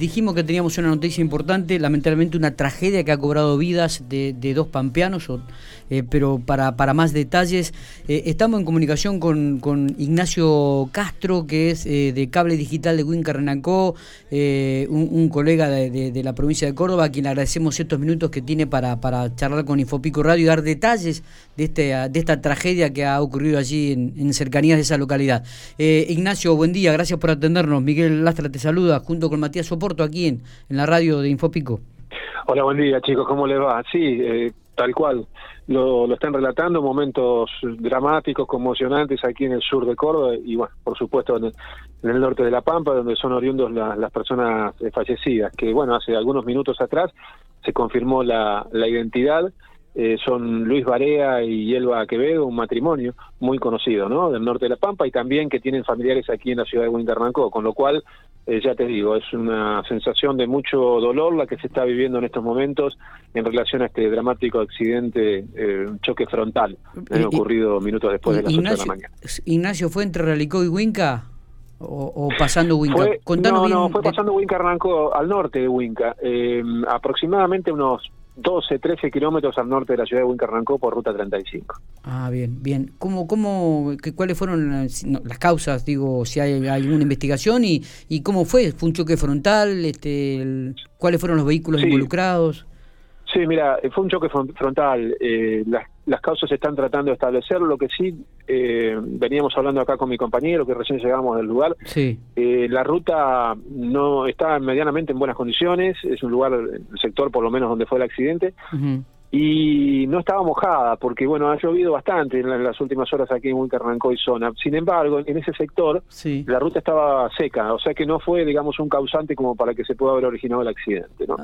Dijimos que teníamos una noticia importante, lamentablemente una tragedia que ha cobrado vidas de, dos pampeanos, eh, pero para, para más detalles, eh, estamos en comunicación con, Ignacio Castro, que es eh, de Cable Digital de Winca Renancó, un, colega de, la provincia de Córdoba, a quien agradecemos estos minutos que tiene para, para charlar con Infopico Radio y dar detalles de, este, de esta tragedia que ha ocurrido allí en, en cercanías de esa localidad. Ignacio, buen día, gracias por atendernos. Miguel Lastra te saluda, junto con Matías Soporto aquí en, la radio de Infopico. Hola, buen día chicos, ¿cómo les va? Sí, eh, tal cual. Lo, lo, están relatando, momentos dramáticos, conmocionantes aquí en el sur de Córdoba y, bueno, por supuesto en el, norte de La Pampa, donde son oriundos las personas eh, fallecidas, que, bueno, hace algunos minutos atrás se confirmó la, la identidad eh, son Luis Barea y Elba Quevedo, un matrimonio muy conocido, ¿no? Del norte de La Pampa y también que tienen familiares aquí en la ciudad de Winternancó, con lo cual, eh, ya te digo, es una sensación de mucho dolor la que se está viviendo en estos momentos en relación a este dramático accidente, eh, choque frontal, ocurrido minutos después de las Ignacio, 8 de la mañana. Ignacio, ¿fue entre Ralicó y Winca? O, pasando Winca? no, no, fue pasando Winca Arrancó al norte de Winca, aproximadamente unos 12, 13 kilómetros al norte de la ciudad de Huincarrancó por ruta 35. Ah, bien, bien. ¿Cómo, cómo, ¿Cuáles fueron las, causas? Digo, si hay, alguna investigación y, y cómo fue. ¿Fue un choque frontal? Este, ¿Cuáles fueron los vehículos involucrados? Sí, mira, fue un choque frontal. Eh, las, las, causas se están tratando de establecer. Lo que sí, eh, veníamos hablando acá con mi compañero, que recién llegamos del lugar. Sí. Eh, la ruta no está medianamente en buenas condiciones. Es un lugar, el sector por lo menos donde fue el accidente. Y no estaba mojada, porque bueno, ha llovido bastante en, las últimas horas aquí en Huincarrancó y zona. Sin embargo, en ese sector la ruta estaba seca, o sea que no fue, digamos, un causante como para que se pueda haber originado el accidente. ¿no?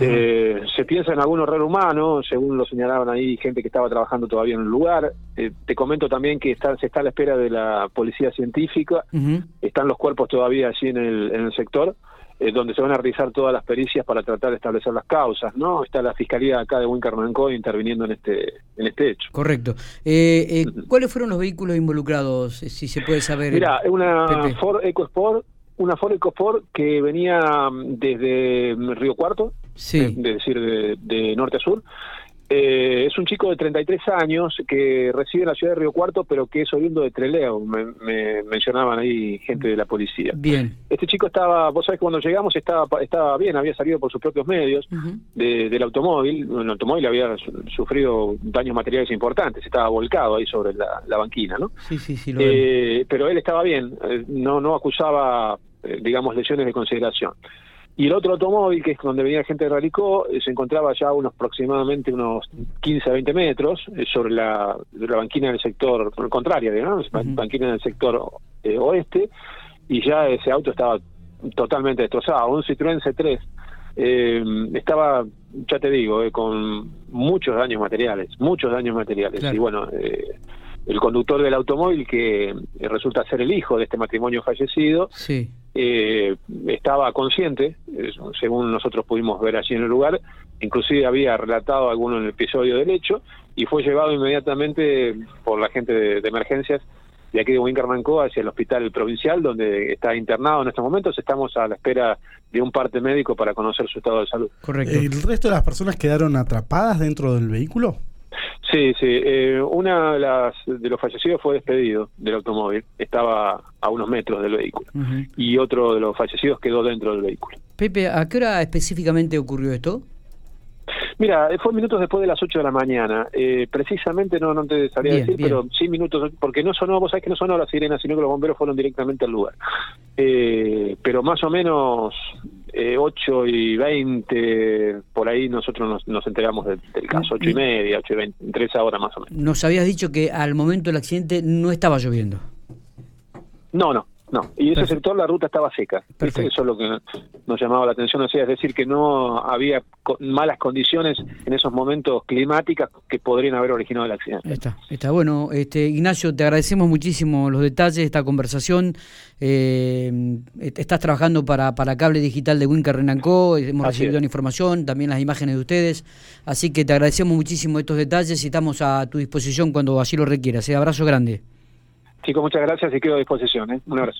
Eh, se piensa en algún horror humano, según lo señalaban ahí gente que estaba trabajando todavía en el lugar. Eh, te comento también que está, se está a la espera de la policía científica, están los cuerpos todavía allí en el, en el sector, eh, donde se van a realizar todas las pericias para tratar de establecer las causas. no Está la fiscalía acá de Wincarnancó interviniendo en este, en este hecho. Correcto. ¿Cuáles fueron los vehículos involucrados, si se puede saber? Mira, una Ford EcoSport una Ford EcoSport que venía desde Río Cuarto, sí. es decir, de, norte a sur. Eh, es un chico de 33 años que reside en la ciudad de Río Cuarto, pero que es oriundo de Treleo, me, mencionaban ahí gente de la policía. Bien. Este chico estaba, vos sabés, cuando llegamos estaba estaba bien, había salido por sus propios medios del automóvil, el automóvil había sufrido daños materiales importantes, estaba volcado ahí sobre la, banquina, ¿no? Sí, sí, sí. Eh, pero él estaba bien, eh, no, no acusaba, digamos, lesiones de consideración. Y el otro automóvil, que es donde venía gente de Ralicó, eh, se encontraba ya a unos aproximadamente unos 15 a 20 metros eh, sobre la, la, banquina del sector contraria, digamos, banquina del sector eh, oeste, y ya ese auto estaba totalmente destrozado. Un Citroën C3 estaba, ya te digo, con muchos daños materiales, muchos daños materiales. Y bueno, el conductor del automóvil, que resulta ser el hijo de este matrimonio fallecido, sí eh, estaba consciente, según nosotros pudimos ver allí en el lugar, inclusive había relatado alguno en el episodio del hecho y fue llevado inmediatamente por la gente de, emergencias de aquí de Wincarnancó hacia el hospital provincial donde está internado en estos momentos. Estamos a la espera de un parte médico para conocer su estado de salud. Correcto. ¿El resto de las personas quedaron atrapadas dentro del vehículo? Sí, sí. Eh, una de, las, de los fallecidos fue despedido del automóvil. Estaba a unos metros del vehículo. Y otro de los fallecidos quedó dentro del vehículo. Pepe, ¿a qué hora específicamente ocurrió esto? Mira, fue minutos después de las 8 de la mañana. Eh, precisamente no, no te sabría decir, pero sí minutos, porque no sonó, vos sabés que no sonó la sirena, sino que los bomberos fueron directamente al lugar. Eh, pero más o menos eh, 8 y 20, por ahí nosotros nos, enteramos del, caso, 8 y media, 8 y 20, entre esa hora más o menos. Nos habías dicho que al momento del accidente no estaba lloviendo. No, no, no, y ese sector la ruta estaba seca. Eso es lo que nos llamaba la atención, o sea, es decir, que no había malas condiciones en esos momentos climáticas que podrían haber originado el accidente. Está, está bueno. Este, Ignacio, te agradecemos muchísimo los detalles de esta conversación. Eh, estás trabajando para, para Cable Digital de Wincar Renancó, hemos recibido la información, también las imágenes de ustedes, así que te agradecemos muchísimo estos detalles y estamos a tu disposición cuando así lo requieras. ¿eh? abrazo grande. Chicos, muchas gracias y quedo a disposición. ¿eh? Un abrazo.